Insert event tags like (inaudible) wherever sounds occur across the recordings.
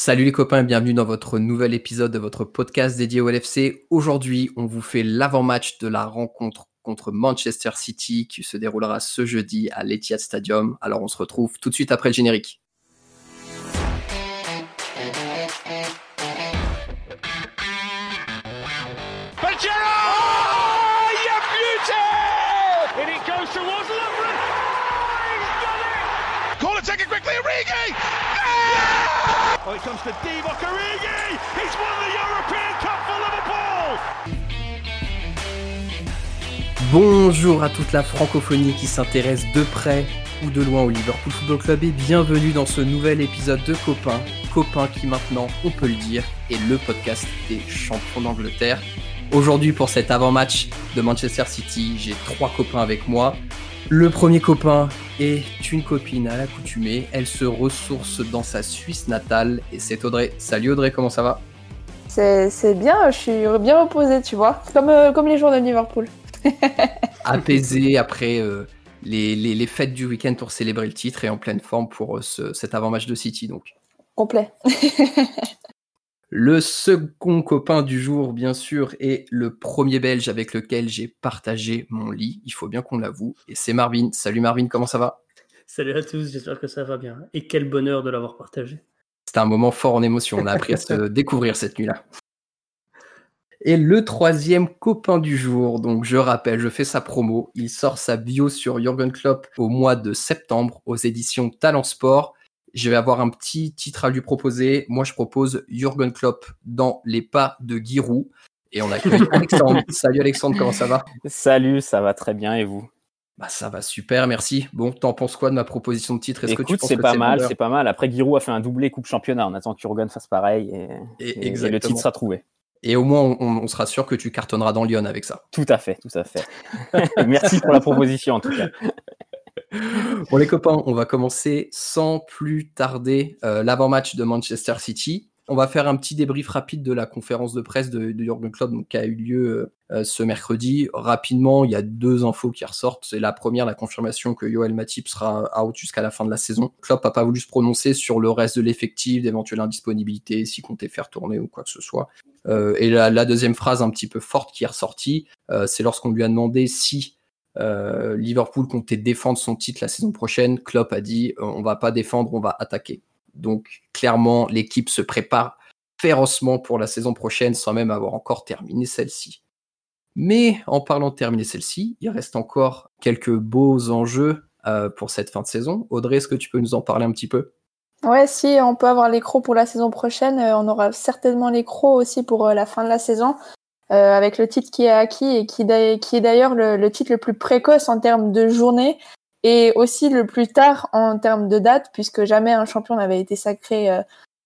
Salut les copains et bienvenue dans votre nouvel épisode de votre podcast dédié au LFC. Aujourd'hui, on vous fait l'avant-match de la rencontre contre Manchester City qui se déroulera ce jeudi à l'Etihad Stadium. Alors on se retrouve tout de suite après le générique. Bonjour à toute la francophonie qui s'intéresse de près ou de loin au Liverpool Football Club et bienvenue dans ce nouvel épisode de Copain. Copain qui maintenant, on peut le dire, est le podcast des champions d'Angleterre. Aujourd'hui pour cet avant-match de Manchester City, j'ai trois copains avec moi. Le premier copain est une copine à l'accoutumée. Elle se ressource dans sa Suisse natale et c'est Audrey. Salut Audrey, comment ça va? C'est bien, je suis bien reposée, tu vois. Comme, euh, comme les jours de Liverpool. (laughs) Apaisé après euh, les, les, fêtes du week-end pour célébrer le titre et en pleine forme pour euh, cet avant-match de City. donc. Complet. (laughs) Le second copain du jour, bien sûr, est le premier belge avec lequel j'ai partagé mon lit. Il faut bien qu'on l'avoue. Et c'est Marvin. Salut Marvin, comment ça va? Salut à tous, j'espère que ça va bien. Et quel bonheur de l'avoir partagé. C'était un moment fort en émotion. On a appris à se (laughs) découvrir cette nuit-là. Et le troisième copain du jour, donc je rappelle, je fais sa promo. Il sort sa bio sur Jürgen Klopp au mois de septembre aux éditions Talent Sport. Je vais avoir un petit titre à lui proposer. Moi, je propose Jürgen Klopp dans les pas de Giroud. Et on accueille (laughs) Alexandre. Salut Alexandre, comment ça va? Salut, ça va très bien et vous? Bah ça va super, merci. Bon, t'en penses quoi de ma proposition de titre? Est-ce que tu penses c'est pas mal, c'est pas mal. Après, Giroud a fait un doublé Coupe Championnat. On attend que Jurgen fasse pareil et, et, le titre sera trouvé. Et au moins, on, sera sûr que tu cartonneras dans Lyon avec ça. Tout à fait, tout à fait. (laughs) merci pour la proposition en tout cas. Bon les copains, on va commencer sans plus tarder euh, l'avant-match de Manchester City. On va faire un petit débrief rapide de la conférence de presse de, de Jurgen Klopp qui a eu lieu euh, ce mercredi. Rapidement, il y a deux infos qui ressortent. C'est la première, la confirmation que Yoel Matip sera out jusqu'à la fin de la saison. Klopp n'a pas voulu se prononcer sur le reste de l'effectif, d'éventuelles indisponibilités, s'il comptait faire tourner ou quoi que ce soit. Euh, et la, la, deuxième phrase un petit peu forte qui est ressortie, c'est lorsqu'on lui a demandé si euh, Liverpool comptait défendre son titre la saison prochaine. Klopp a dit euh, on va pas défendre, on va attaquer. Donc clairement, l'équipe se prépare férocement pour la saison prochaine sans même avoir encore terminé celle-ci. Mais en parlant de terminer celle-ci, il reste encore quelques beaux enjeux euh, pour cette fin de saison. Audrey, est-ce que tu peux nous en parler un petit peu? Ouais, si on peut avoir les crocs pour la saison prochaine, on aura certainement les crocs aussi pour la fin de la saison. Euh, avec le titre qui est acquis et qui, est d'ailleurs le, titre le plus précoce en termes de journée et aussi le plus tard en termes de date, puisque jamais un champion n'avait été sacré euh,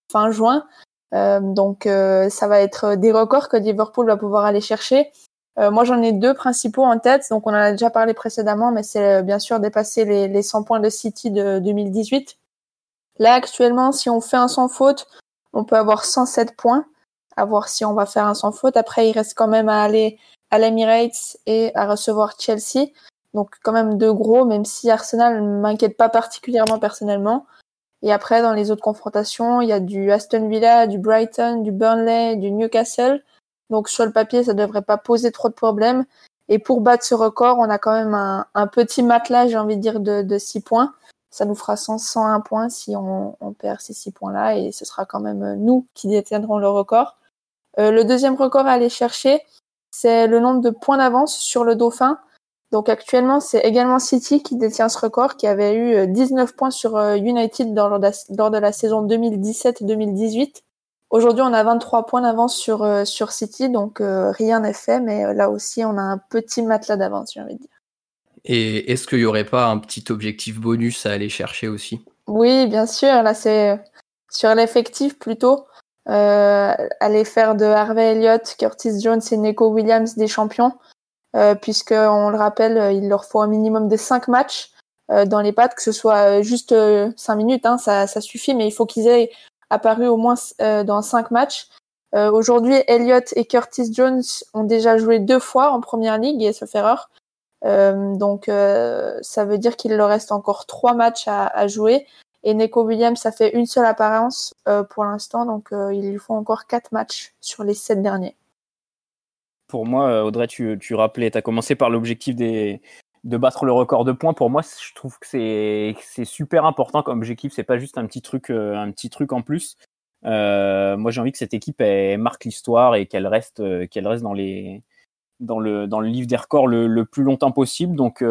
fin juin. Euh, donc ça va être des records que Liverpool va pouvoir aller chercher. moi j'en ai deux principaux en tête, donc on en a déjà parlé précédemment, mais c'est bien sûr dépasser les, les 100 points de City de 2018. Là actuellement, si on fait un sans faute, on peut avoir 107 points à voir si on va faire un sans faute. Après, il reste quand même à aller à l'Emirates et à recevoir Chelsea. Donc quand même deux gros, même si Arsenal ne m'inquiète pas particulièrement personnellement. Et après, dans les autres confrontations, il y a du Aston Villa, du Brighton, du Burnley, du Newcastle. Donc sur le papier, ça ne devrait pas poser trop de problèmes. Et pour battre ce record, on a quand même un, petit matelas, j'ai envie de dire, de, de 6 points. Ça nous fera 101 points si on, on perd ces 6 points-là. Et ce sera quand même nous qui détiendrons le record. Euh, le deuxième record à aller chercher, c'est le nombre de points d'avance sur le Dauphin. Donc actuellement, c'est également City qui détient ce record, qui avait eu 19 euh, points sur euh, United lors de la saison 2017-2018. Aujourd'hui, on a 23 points d'avance sur, sur City, donc rien n'est fait, mais là aussi, on a un petit matelas d'avance, j'ai envie de dire. Et est-ce qu'il n'y aurait pas un petit objectif bonus à aller chercher aussi? Oui, bien sûr. Là, c'est sur l'effectif plutôt aller faire de Harvey Elliott, Curtis Jones et Neko Williams des champions, euh, puisque on le rappelle, euh, il leur faut un minimum de 5 matchs euh, dans les pattes, que ce soit juste 5 minutes, hein, ça, ça, suffit, mais il faut qu'ils aient apparu au moins dans 5 matchs. Aujourd'hui, Elliott et Curtis Jones ont déjà joué deux fois en première ligue, et sauf erreur. donc ça veut dire qu'il leur reste encore trois matchs à, à jouer Et Neko Williams, ça fait une seule apparence pour l'instant, donc il lui faut encore quatre matchs sur les sept derniers. Pour moi, Audrey, tu, tu rappelais, tu as commencé par l'objectif des, de battre le record de points, pour moi, je trouve que c'est super important comme objectif. C'est pas juste un petit truc, euh, un petit truc en plus. Euh, moi, j'ai envie que cette équipe marque l'histoire et qu'elle reste, euh, qu'elle reste dans les, dans le, dans le livre des records le, plus longtemps possible. Donc,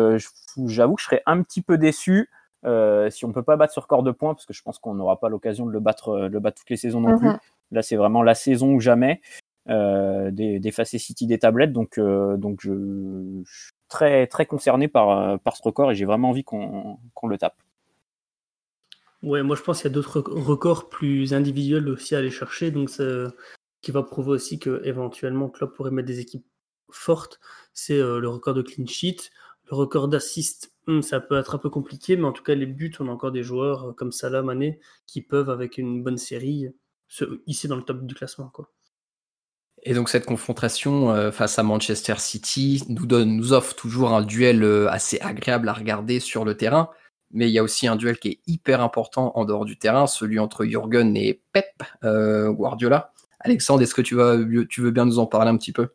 j'avoue que je serais un petit peu déçu si on peut pas battre ce record de points, parce que je pense qu'on n'aura pas l'occasion de le battre, le battre toutes les saisons non plus. Mhm. Là, c'est vraiment la saison ou jamais. des, des City des tablettes. Donc, donc je, très, très concerné par, euh, par ce record et j'ai vraiment envie qu'on le tape. Ouais, moi je pense qu'il y a d'autres records plus individuels aussi à aller chercher, donc ça, qui va prouver aussi que éventuellement Klopp pourrait mettre des équipes fortes. C'est euh, le record de clean sheet, le record d'assist. Hmm, ça peut être un peu compliqué, mais en tout cas les buts, on a encore des joueurs euh, comme Salah, qui peuvent avec une bonne série se hisser dans le top du classement. Et donc cette confrontation euh, face à Manchester City nous donne, nous offre toujours un duel euh, assez agréable à regarder sur le terrain, mais il y a aussi un duel qui est hyper important en dehors du terrain, celui entre Jürgen et Pep Guardiola. Alexandre, est-ce que tu veux bien nous en parler un petit peu?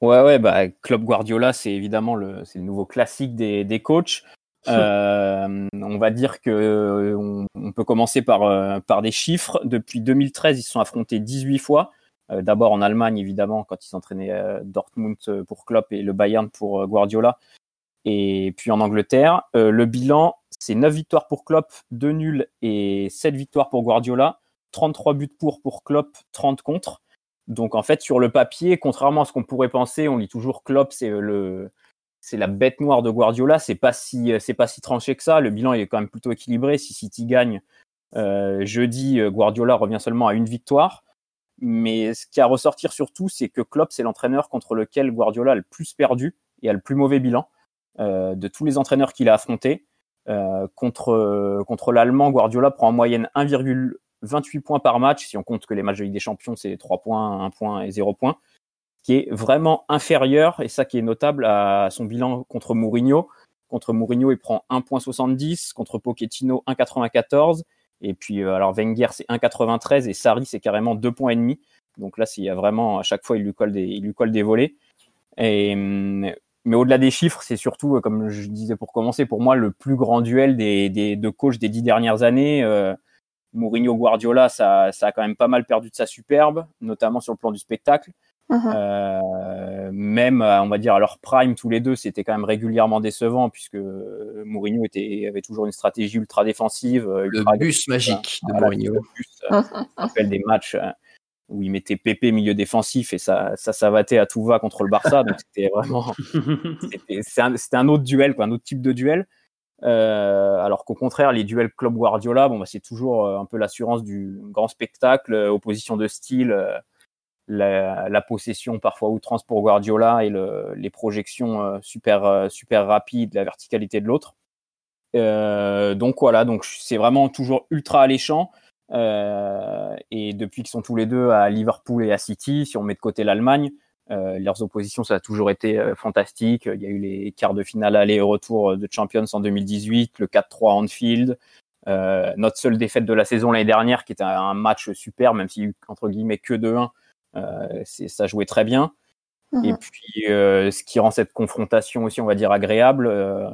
Ouais, ouais, bah, Club Guardiola, c'est évidemment le, le nouveau classique des, des coachs. (laughs) on va dire que on, peut commencer par, par des chiffres. Depuis 2013, ils se sont affrontés 18 fois. Euh, d'abord en Allemagne, évidemment, quand ils s'entraînaient euh, Dortmund euh, pour Klopp et le Bayern pour Guardiola. Et puis en Angleterre, le bilan, c'est 9 victoires pour Klopp, 2 nuls et 7 victoires pour Guardiola. 33 buts pour pour Klopp, 30 contre. Donc en fait, sur le papier, contrairement à ce qu'on pourrait penser, on lit toujours Klopp, c'est le c'est la bête noire de Guardiola. C'est pas si c'est pas si tranché que ça. Le bilan est quand même plutôt équilibré. Si City gagne jeudi, Guardiola revient seulement à une victoire. Mais ce qui a à ressortir surtout, c'est que Klopp, c'est l'entraîneur contre lequel Guardiola a le plus perdu et a le plus mauvais bilan euh, de tous les entraîneurs qu'il a affrontés. Euh, contre contre l'Allemand, Guardiola prend en moyenne 1,28 points par match. Si on compte que les matchs de Ligue des Champions, c'est 3 points, 1 point et 0 points, qui est vraiment inférieur, et ça qui est notable, à son bilan contre Mourinho. Contre Mourinho, il prend 1,70, contre Pochettino 1,94 et puis, euh, alors Wenger, c'est 1,93 et Sarri, c'est carrément 2 points et demi. Donc là, a vraiment, à chaque fois, il lui colle des, il lui colle des volets. Et, hum, mais au-delà des chiffres, c'est surtout, euh, comme je disais pour commencer, pour moi, le plus grand duel des, des de coach des dix dernières années. Euh, Mourinho Guardiola, ça, ça a quand même pas mal perdu de sa superbe, notamment sur le plan du spectacle. Uh-huh. Euh, même, euh, on va dire, à leur prime, tous les deux, c'était quand même régulièrement décevant, puisque Mourinho était, avait toujours une stratégie ultra défensive. Euh, le bus magique de Mourinho. Uh-huh. rappelle des matchs où il mettait Pépé milieu défensif et ça, ça s'avatait à tout va contre le Barça. donc c'était vraiment. (laughs) C'était un, un, autre duel, quoi, un autre type de duel. Euh, alors qu'au contraire, les duels Club Guardiola, bon, bah, c'est toujours un peu l'assurance du grand spectacle, opposition de style la, possession parfois outrance pour Guardiola et les projections euh, super, euh, super rapides, la verticalité de l'autre. Euh, donc voilà, donc c'est vraiment toujours ultra alléchant. et depuis qu'ils sont tous les deux à Liverpool et à City, si on met de côté l'Allemagne, leurs oppositions, ça a toujours été fantastique. Il y a eu les quarts de finale aller et retour de Champions en 2018, le 4-3 Anfield. notre seule défaite de la saison l'année dernière, qui était un match super, même s'il y a eu entre guillemets que 2-1, euh, ça jouait très bien. Mhm. Et puis, euh, ce qui rend cette confrontation aussi, on va dire, agréable, euh,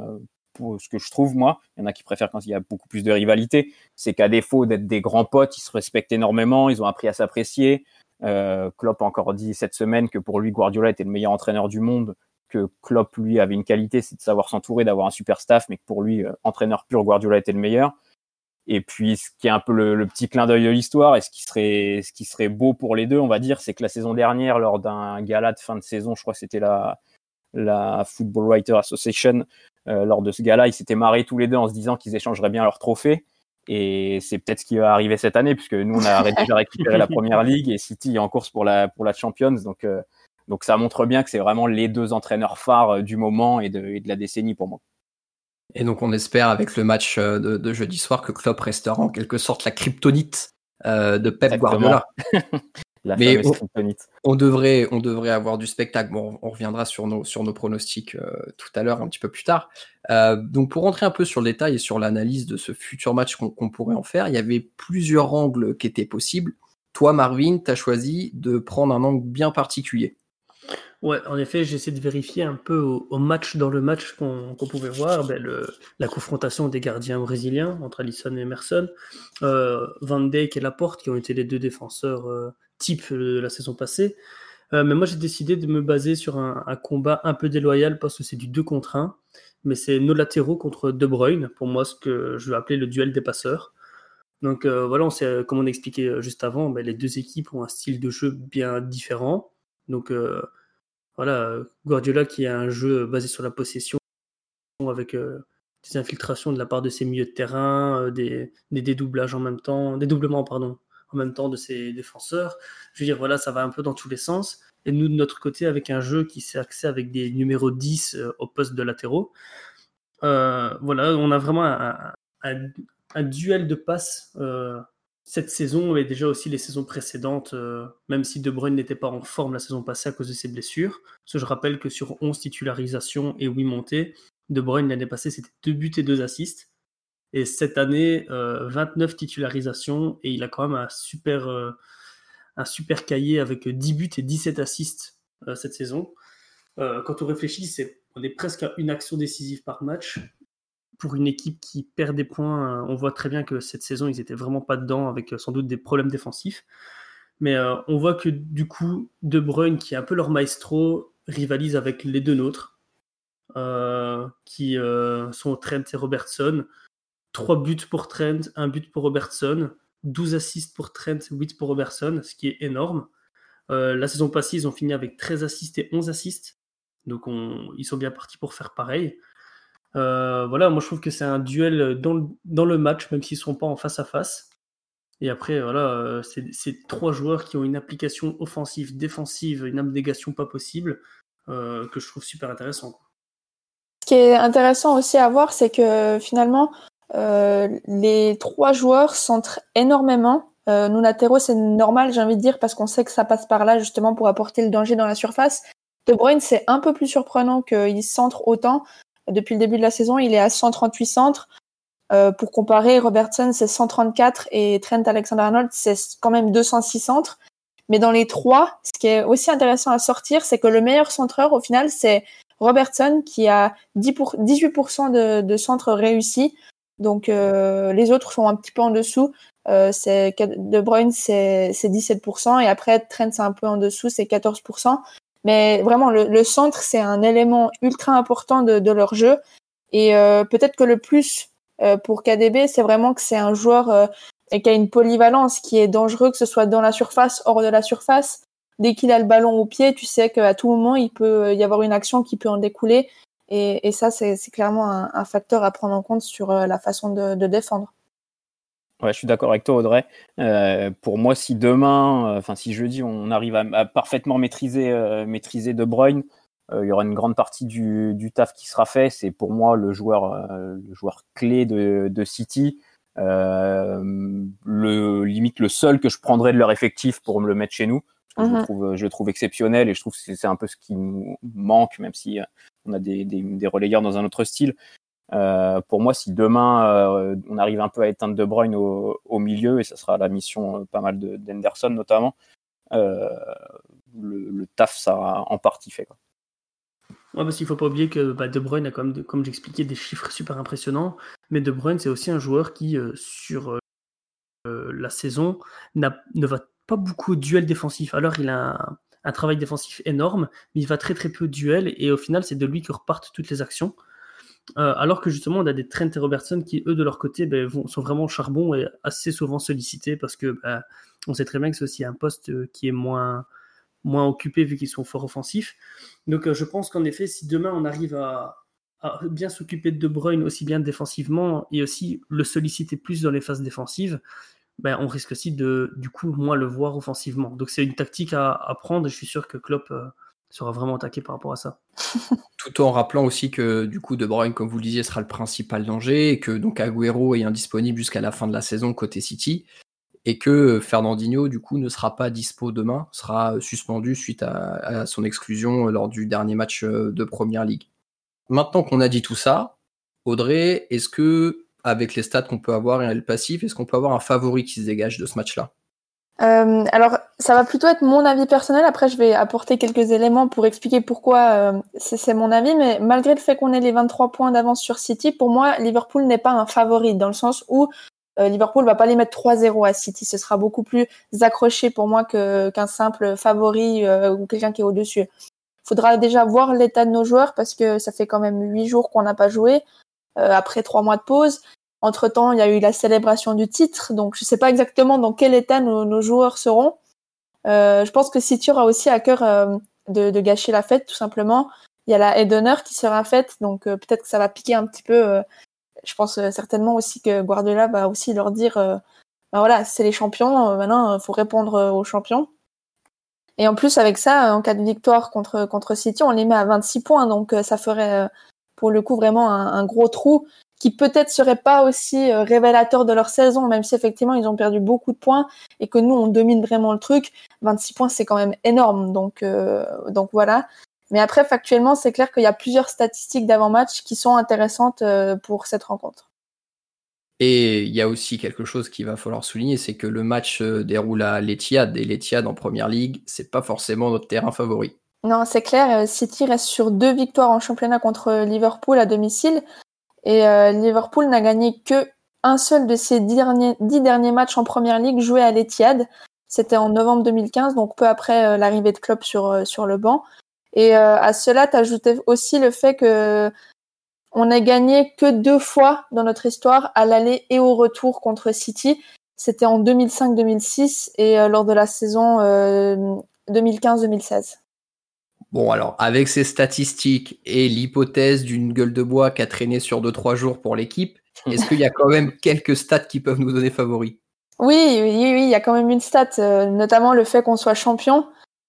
pour ce que je trouve, moi, il y en a qui préfèrent quand il y a beaucoup plus de rivalité, c'est qu'à défaut d'être des grands potes, ils se respectent énormément, ils ont appris à s'apprécier. Euh, Klopp a encore dit cette semaine que pour lui, Guardiola était le meilleur entraîneur du monde, que Klopp, lui, avait une qualité, c'est de savoir s'entourer, d'avoir un super staff, mais que pour lui, entraîneur pur, Guardiola était le meilleur. Et puis, ce qui est un peu le, petit clin d'œil de l'histoire, et ce qui serait, beau pour les deux, on va dire, c'est que la saison dernière, lors d'un gala de fin de saison, je crois que c'était la, la Football Writer Association, euh, lors de ce gala, ils s'étaient marrés tous les deux en se disant qu'ils échangeraient bien leur trophée. Et c'est peut-être ce qui va arriver cette année, puisque nous, on a (laughs) déjà récupéré la première ligue et City est en course pour la, pour la Champions. Donc, euh, donc ça montre bien que c'est vraiment les deux entraîneurs phares euh, du moment et de, et de la décennie pour moi. Et donc on espère avec le match euh, de, jeudi soir que Klopp restera en quelque sorte la kryptonite euh, de Pep Guardiola. (laughs) Mais on, devrait, on devrait avoir du spectacle. Bon, on reviendra sur nos, sur nos pronostics euh, tout à l'heure, un petit peu plus tard. Euh, donc, pour rentrer un peu sur le détail et sur l'analyse de ce futur match qu'on pourrait en faire, il y avait plusieurs angles qui étaient possibles. Toi, Marvin, tu as choisi de prendre un angle bien particulier. Ouais, en effet, j'essaie de vérifier un peu au, match dans le match qu'on pouvait voir ben, la confrontation des gardiens brésiliens entre Alisson et Emerson, euh, Van Dijk et Laporte qui ont été les deux défenseurs euh, type de la saison passée. Euh, mais moi, j'ai décidé de me baser sur un, combat un peu déloyal parce que c'est du 2 contre 1, mais c'est nos latéraux contre De Bruyne, pour moi, ce que je vais appeler le duel des passeurs. Donc voilà, on comme on expliquait juste avant, ben, les deux équipes ont un style de jeu bien différent. Donc voilà, Guardiola qui a un jeu basé sur la possession avec euh, des infiltrations de la part de ses milieux de terrain, euh, des, dédoublages en même temps, dédoublements pardon, en même temps de ses défenseurs. Je veux dire, voilà, ça va un peu dans tous les sens. Et nous, de notre côté, avec un jeu qui s'est axé avec des numéros 10 euh, au poste de latéraux, voilà, on a vraiment un, duel de passes cette saison et déjà aussi les saisons précédentes, euh, même si De Bruyne n'était pas en forme la saison passée à cause de ses blessures. Parce que je rappelle que sur 11 titularisations et 8 montées, De Bruyne l'année passée c'était 2 buts et 2 assists. Et cette année, 29 euh, titularisations et il a quand même un super, euh, un super cahier avec 10 buts et 17 assists cette saison. quand on réfléchit, c'est, on est presque à une action décisive par match pour une équipe qui perd des points, euh, on voit très bien que cette saison, ils étaient vraiment pas dedans, avec euh, sans doute des problèmes défensifs. Mais euh, on voit que du coup, De Bruyne, qui est un peu leur maestro, rivalise avec les deux nôtres, qui sont Trent et Robertson. Trois buts pour Trent, un but pour Robertson, 12 assists pour Trent, 8 pour Robertson, ce qui est énorme. la saison passée, ils ont fini avec 13 assists et 11 assists. Donc ils sont bien partis pour faire pareil. Euh, voilà, moi je trouve que c'est un duel dans le, match, même s'ils ne sont pas en face à face. Et après, voilà, euh, c'est trois joueurs qui ont une application offensive, défensive, une abnégation pas possible, euh, que je trouve super intéressant. Ce qui est intéressant aussi à voir, c'est que finalement, les trois joueurs centrent énormément. nous, latéraux, c'est normal, j'ai envie de dire, parce qu'on sait que ça passe par là justement pour apporter le danger dans la surface. De Bruyne, c'est un peu plus surprenant qu'il centre autant. Depuis le début de la saison, il est à 138 centres. Euh, pour comparer, Robertson, c'est 134 et Trent Alexander-Arnold, c'est quand même 206 centres. Mais dans les trois, ce qui est aussi intéressant à sortir, c'est que le meilleur centreur, au final, c'est Robertson qui a 10 pour, 18% de, de, centres réussis. Donc euh, les autres sont un petit peu en dessous. Euh, c'est De Bruyne, c'est 17%. Et après, Trent, c'est un peu en dessous, c'est 14%. Mais vraiment, le, centre, c'est un élément ultra important de, leur jeu. Et euh, peut-être que le plus euh, pour KDB, c'est vraiment que c'est un joueur euh, qui a une polyvalence, qui est dangereux, que ce soit dans la surface, hors de la surface. Dès qu'il a le ballon au pied, tu sais qu'à tout moment, il peut y avoir une action qui peut en découler. Et, ça, c'est clairement un, facteur à prendre en compte sur la façon de défendre. Ouais, je suis d'accord avec toi, Audrey. Euh, pour moi, si demain, euh, enfin si jeudi, on arrive à, parfaitement maîtriser, euh, maîtriser De Bruyne, il y aura une grande partie du, du taf qui sera fait. C'est pour moi le joueur, le joueur clé de, de City. le limite le seul que je prendrais de leur effectif pour me le mettre chez nous. je, le uh-huh. trouve, je le trouve exceptionnel et je trouve que c'est un peu ce qui nous manque, même si on a des, des, relayeurs dans un autre style. Euh, pour moi, si demain euh, on arrive un peu à éteindre De Bruyne au, milieu, et ça sera la mission euh, pas mal d'Henderson notamment, le, taf sera en partie fait. Quoi. Ouais, parce qu'il faut pas oublier que bah, De Bruyne a quand même, comme j'expliquais, des chiffres (laughs) super impressionnants. Mais De Bruyne, c'est aussi un joueur qui, sur la saison, ne va pas beaucoup au duel défensif. Alors, il a un, un, travail défensif énorme, mais il va très très peu duel. Et au final, c'est de lui que repartent toutes les actions. Euh, alors que justement, on a des Trent et Robertson qui, eux, de leur côté, ben, sont vraiment charbon et assez souvent sollicités parce que ben, on sait très bien que c'est aussi un poste euh, qui est moins, occupé vu qu'ils sont fort offensifs. Donc euh, je pense qu'en effet, si demain on arrive à, bien s'occuper de De Bruyne aussi bien défensivement et aussi le solliciter plus dans les phases défensives, ben, on risque aussi de, du coup, moins le voir offensivement. Donc c'est une tactique à, prendre et je suis sûr que Klopp sera vraiment attaqué par rapport à ça. (laughs) Tout en rappelant aussi que du coup De Bruyne, comme vous le disiez, sera le principal danger et que donc Agüero est indisponible jusqu'à la fin de la saison côté City. et que Fernandinho, du coup, ne sera pas dispo demain, sera suspendu suite à, son exclusion lors du dernier match euh, de Première Ligue. Maintenant qu'on a dit tout ça, Audrey, est-ce que, avec les stats qu'on peut avoir et le passif, est-ce qu'on peut avoir un favori qui se dégage de ce match-là? Euh, alors, ça va plutôt être mon avis personnel. Après, je vais apporter quelques éléments pour expliquer pourquoi euh, c'est mon avis. Mais malgré le fait qu'on ait les 23 points d'avance sur City, pour moi, Liverpool n'est pas un favori dans le sens où euh, Liverpool va pas les mettre 3-0 à City. Ce sera beaucoup plus accroché pour moi qu'un simple favori euh, ou quelqu'un qui est au-dessus. Faudra déjà voir l'état de nos joueurs parce que ça fait quand même huit jours qu'on n'a pas joué après trois mois de pause. Entre temps, il y a eu la célébration du titre, donc je ne sais pas exactement dans quel état nos, joueurs seront. je pense que City aura aussi à cœur de, de, gâcher la fête, tout simplement. Il y a la aide d'honneur qui sera faite, donc peut-être que ça va piquer un petit peu je pense euh, certainement aussi que Guardiola va aussi leur dire euh, bah voilà, c'est les champions, euh, maintenant il faut répondre aux champions. Et en plus, avec ça, en cas de victoire contre, contre City, on les met à 26 points. Donc, ça ferait, pour le coup, vraiment un, gros trou qui peut-être serait pas aussi révélateur de leur saison, même si effectivement, ils ont perdu beaucoup de points et que nous, on domine vraiment le truc. 26 points, c'est quand même énorme. Donc, donc voilà. Mais après, factuellement, c'est clair qu'il y a plusieurs statistiques d'avant-match qui sont intéressantes euh, pour cette rencontre. Et il y a aussi quelque chose qu'il va falloir souligner, c'est que le match euh, déroule à l'Etihad et l'Etihad en première ligue, c'est pas forcément notre terrain favori. Non, c'est clair. Euh, City reste sur deux victoires en championnat contre Liverpool à domicile et Liverpool n'a gagné que un seul de ses dix derniers, matchs en première ligue joués à l'Etihad. C'était en novembre 2015, donc peu après l'arrivée de Klopp sur, sur le banc. Et euh, à cela, t'ajoutais aussi le fait que on n'a gagné que deux fois dans notre histoire à l'aller et au retour contre City. C'était en 2005-2006 et euh, lors de la saison 2015-2016. Euh, bon, alors, avec ces statistiques et l'hypothèse d'une gueule de bois qui a traîné sur 2-3 jours pour l'équipe, est-ce qu'il y a quand même (laughs) quelques stats qui peuvent nous donner favoris? Oui, oui, oui, il y a quand même une stat, notamment le fait qu'on soit champion.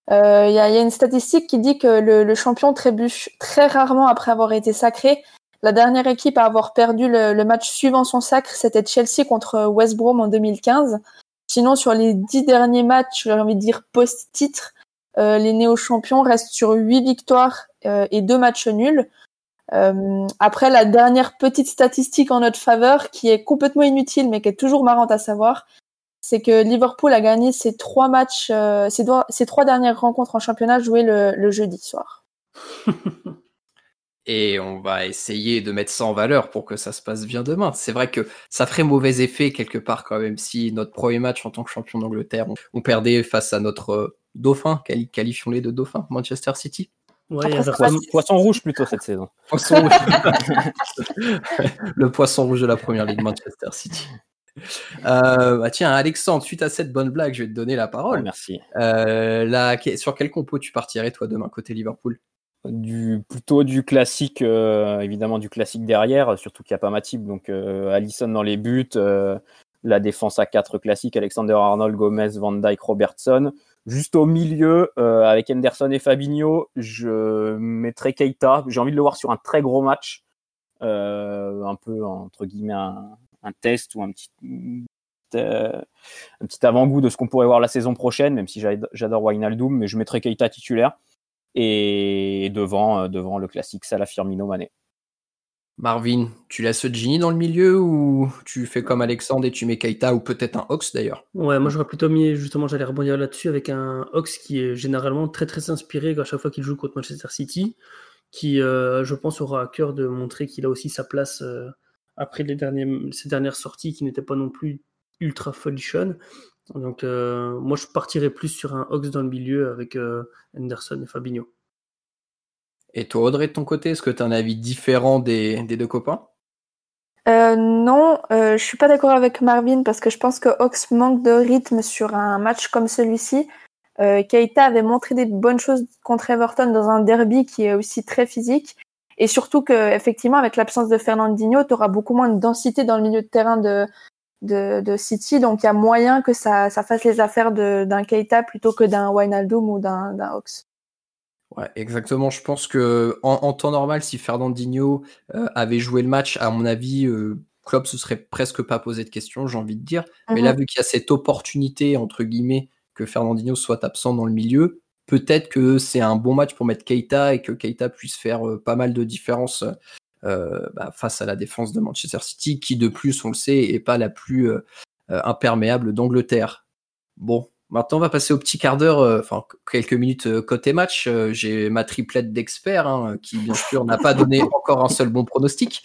Il euh, y, a, y, a, une statistique qui dit que le, le, champion trébuche très rarement après avoir été sacré. La dernière équipe à avoir perdu le, le match suivant son sacre, c'était Chelsea contre West Brom en 2015. Sinon, sur les dix derniers matchs, j'ai envie de dire post-titre, euh, les néo-champions restent sur huit victoires euh, et deux matchs nuls. Euh, après, la dernière petite statistique en notre faveur, qui est complètement inutile, mais qui est toujours marrante à savoir, c'est que Liverpool a gagné ses trois matchs, euh, ses, trois dernières rencontres en championnat jouées le, jeudi soir. (laughs) Et on va essayer de mettre ça en valeur pour que ça se passe bien demain. C'est vrai que ça ferait mauvais effet quelque part quand même si notre premier match en tant que champion d'Angleterre, on, perdait face à notre euh, dauphin, qualifions-les de dauphin, Manchester City. Ouais, poisson, rouge plutôt cette saison. (laughs) (laughs) le poisson rouge de la première ligue Manchester City. Euh, bah tiens, Alexandre, suite à cette bonne blague, je vais te donner la parole. merci. Euh, sur quel compo tu partirais, toi, demain, côté Liverpool? Du, Plutôt du classique, euh, évidemment, du classique derrière, surtout qu'il n'y a pas Matip. Donc, Allison dans les buts, la défense à 4 classique, Alexander Arnold, Gomez, Van Dyke, Robertson. Juste au milieu, avec Henderson et Fabinho, je mettrais Keita. J'ai envie de le voir sur un très gros match. un peu, entre guillemets, un, test ou un petit, euh, avant-goût de ce qu'on pourrait voir la saison prochaine, même si j'adore Wijnaldum, mais je mettrai Keita titulaire et devant, euh, devant le classique Salah Firmino Mané. Marvin, tu laisses Gini dans le milieu ou tu fais comme Alexandre et tu mets Keita ou peut-être un Ox d'ailleurs? Ouais, moi j'aurais plutôt mis, justement, j'allais rebondir là-dessus avec un Ox qui est généralement très très inspiré à chaque fois qu'il joue contre Manchester City, qui euh, je pense aura à cœur de montrer qu'il a aussi sa place après les ces dernières sorties qui n'étaient pas non plus ultra folichonnes. Donc euh, moi je partirais plus sur un Ox dans le milieu avec euh, Anderson et Fabinho. Et toi Audrey de ton côté, est-ce que tu as un avis différent des, deux copains? Euh, non, je suis pas d'accord avec Marvin parce que je pense que Ox manque de rythme sur un match comme celui-ci. Keita avait montré des bonnes choses contre Everton dans un derby qui est aussi très physique. Et surtout que effectivement, avec l'absence de Fernandinho, tu auras beaucoup moins de densité dans le milieu de terrain de, City. Donc il y a moyen que ça, ça fasse les affaires d'un Keita plutôt que d'un Wijnaldum ou d'un Ox. Ouais, exactement. Je pense que en, temps normal, si Fernandinho euh, avait joué le match, à mon avis, euh, Klopp se serait presque pas posé de questions, j'ai envie de dire. Mais là, mhm. vu qu'il y a cette opportunité, entre guillemets, que Fernandinho soit absent dans le milieu, peut-être que c'est un bon match pour mettre Keita et que Keita puisse faire euh, pas mal de différences euh, bah, face à la défense de Manchester City, qui de plus, on le sait, est pas la plus imperméable d'Angleterre. Bon, Maintenant, on va passer au petit quart d'heure, euh, enfin quelques minutes euh, côté match. Euh, j'ai ma triplette d'experts hein, qui, bien sûr, n'a pas donné (laughs) encore un seul bon pronostic.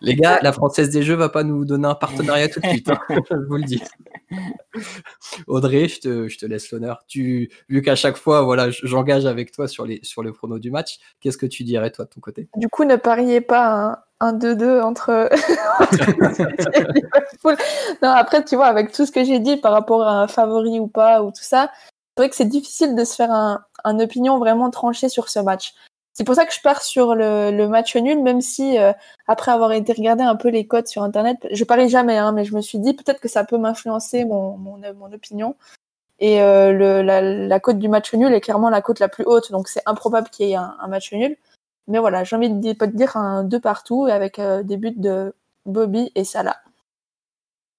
Les gars, la Française des Jeux va pas nous donner un partenariat tout de suite, hein, (laughs) je vous le dis. Audrey, je te, je te laisse l'honneur. Tu, vu qu'à chaque fois, voilà, j'engage avec toi sur les sur le prono du match. Qu'est-ce que tu dirais toi de ton côté? Du coup, ne pariez pas. Un 2-2 entre. (laughs) non, après, tu vois, avec tout ce que j'ai dit par rapport à un favori ou pas, ou tout ça, c'est vrai que c'est difficile de se faire un, opinion vraiment tranchée sur ce match. C'est pour ça que je pars sur le, match nul, même si euh, après avoir été regarder un peu les codes sur Internet, je parie jamais, hein, mais je me suis dit peut-être que ça peut m'influencer mon, mon, mon, opinion. Et euh, le, la, la, cote du match nul est clairement la cote la plus haute, donc c'est improbable qu'il y ait un match nul. Mais voilà, j'ai envie de dire, dire un deux partout avec euh, des buts de Bobby et Salah.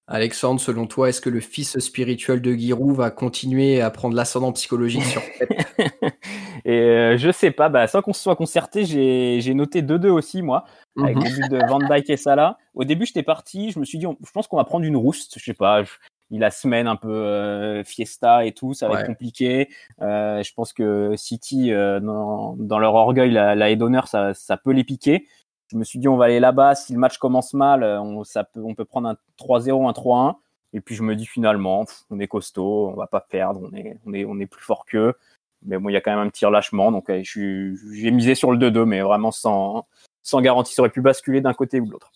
Alexandre, selon toi, est-ce que le fils spirituel de Giroud va continuer à prendre l'ascendant psychologique sur (laughs) Et euh, je sais pas, bah, sans qu'on se soit concerté, j'ai noté 2-2 aussi, moi, avec les mhm. buts de Van Dijk et Salah. Au début, j'étais parti, je me suis dit, je pense qu'on va prendre une rouste, je sais pas, la semaine un peu euh, fiesta et tout, ça va être compliqué. Euh, je pense que City, euh, dans, dans, leur orgueil, la, la d'honneur, ça, ça, peut les piquer. Je me suis dit, on va aller là-bas. Si le match commence mal, on, ça peut, on peut prendre un 3-0, un 3-1. Et puis je me dis finalement, on est costaud, on va pas perdre, on est, on est, on est plus fort qu'eux. Mais bon, il y a quand même un petit relâchement. Donc j'ai misé sur le 2-2, mais vraiment sans, sans garantie. Ça aurait pu basculer d'un côté ou de l'autre.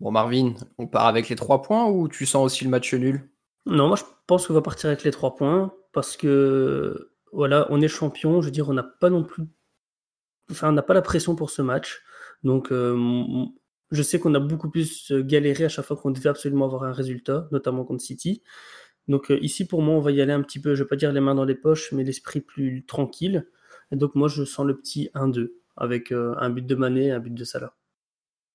Bon, Marvin, on part avec les trois points ou tu sens aussi le match nul? Non, moi je pense qu'on va partir avec les trois points parce que voilà, on est champion. Je veux dire, on n'a pas non plus, enfin, on n'a pas la pression pour ce match. Donc, euh, je sais qu'on a beaucoup plus galéré à chaque fois qu'on devait absolument avoir un résultat, notamment contre City. Donc euh, ici, pour moi, on va y aller un petit peu, je vais pas dire les mains dans les poches, mais l'esprit plus tranquille. Et donc moi, je sens le petit 1-2 avec euh, un but de Mané et un but de Salah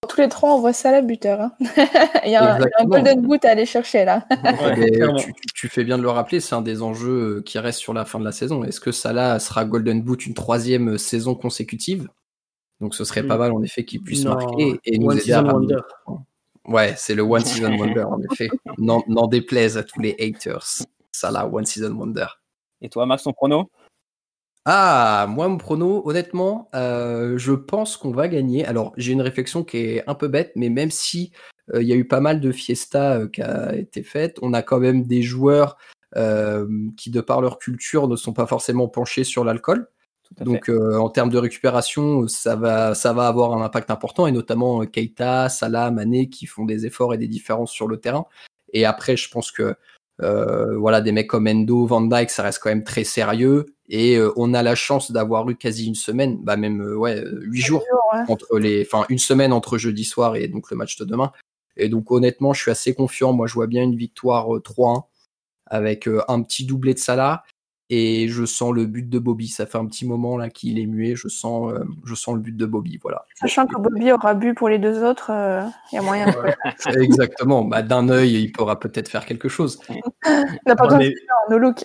tous les trois, on voit ça la buteur. Hein. (laughs) il, y a un, golden boot à aller chercher là. (laughs) tu, fais bien de le rappeler, c'est un des enjeux euh, qui reste sur la fin de la saison. Est-ce que Salah sera golden boot une troisième euh, saison consécutive? Donc ce serait pas hmm. mal en effet qu'il puisse marquer et nous aider à wonder. Ouais, c'est le one season wonder en effet. N'en déplaise à tous les haters. Salah one season wonder. Et toi, Max, ton prono ah, moi, mon prono, honnêtement, euh, je pense qu'on va gagner. Alors, j'ai une réflexion qui est un peu bête, mais même si euh, il y a eu pas mal de fiesta euh, qui a été faite, on a quand même des joueurs qui, de par leur culture, ne sont pas forcément penchés sur l'alcool. Donc, en termes de récupération, ça va, ça va avoir un impact important, et notamment Keita, Salah, Mané, qui font des efforts et des différences sur le terrain. Et après, je pense que voilà, des mecs comme Endo, Van Dyke, ça reste quand même très sérieux. Et euh, on a la chance d'avoir eu quasi une semaine, bah même euh, ouais, euh, huit jours entre les, enfin une semaine entre jeudi soir et donc le match de demain. Et donc honnêtement, je suis assez confiant. Moi, je vois bien une victoire 3-1 avec un petit doublé de Salah et je sens le but de Bobby. Ça fait un petit moment là qu'il est muet. Je sens, euh, je sens le but de Bobby. Voilà. Sachant que Bobby aura bu pour les deux autres, euh, il y a moyen. (laughs) Exactement. Bah, D'un œil, il pourra peut-être faire quelque chose. n'a pas mais... nos looks.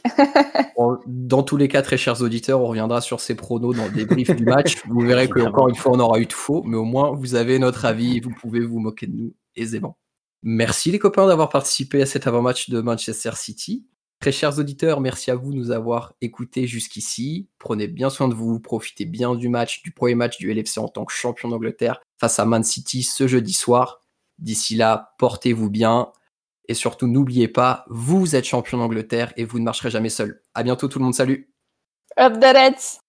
dans tous les cas, très chers auditeurs, on reviendra sur ces pronos dans le débrief du match. (laughs) Vous verrez qu'encore une fois, on aura eu de faux, mais au moins, vous avez notre avis et vous pouvez vous moquer de nous aisément. Merci les copains d'avoir participé à cet avant-match de Manchester City. Très chers auditeurs, merci à vous de nous avoir écoutés jusqu'ici. Prenez bien soin de vous, profitez bien du match, du premier match du LFC en tant que champion d'Angleterre face à Man City ce jeudi soir. D'ici là, portez-vous bien et surtout n'oubliez pas, vous êtes champion d'Angleterre et vous ne marcherez jamais seul. À bientôt tout le monde, salut. Up the Reds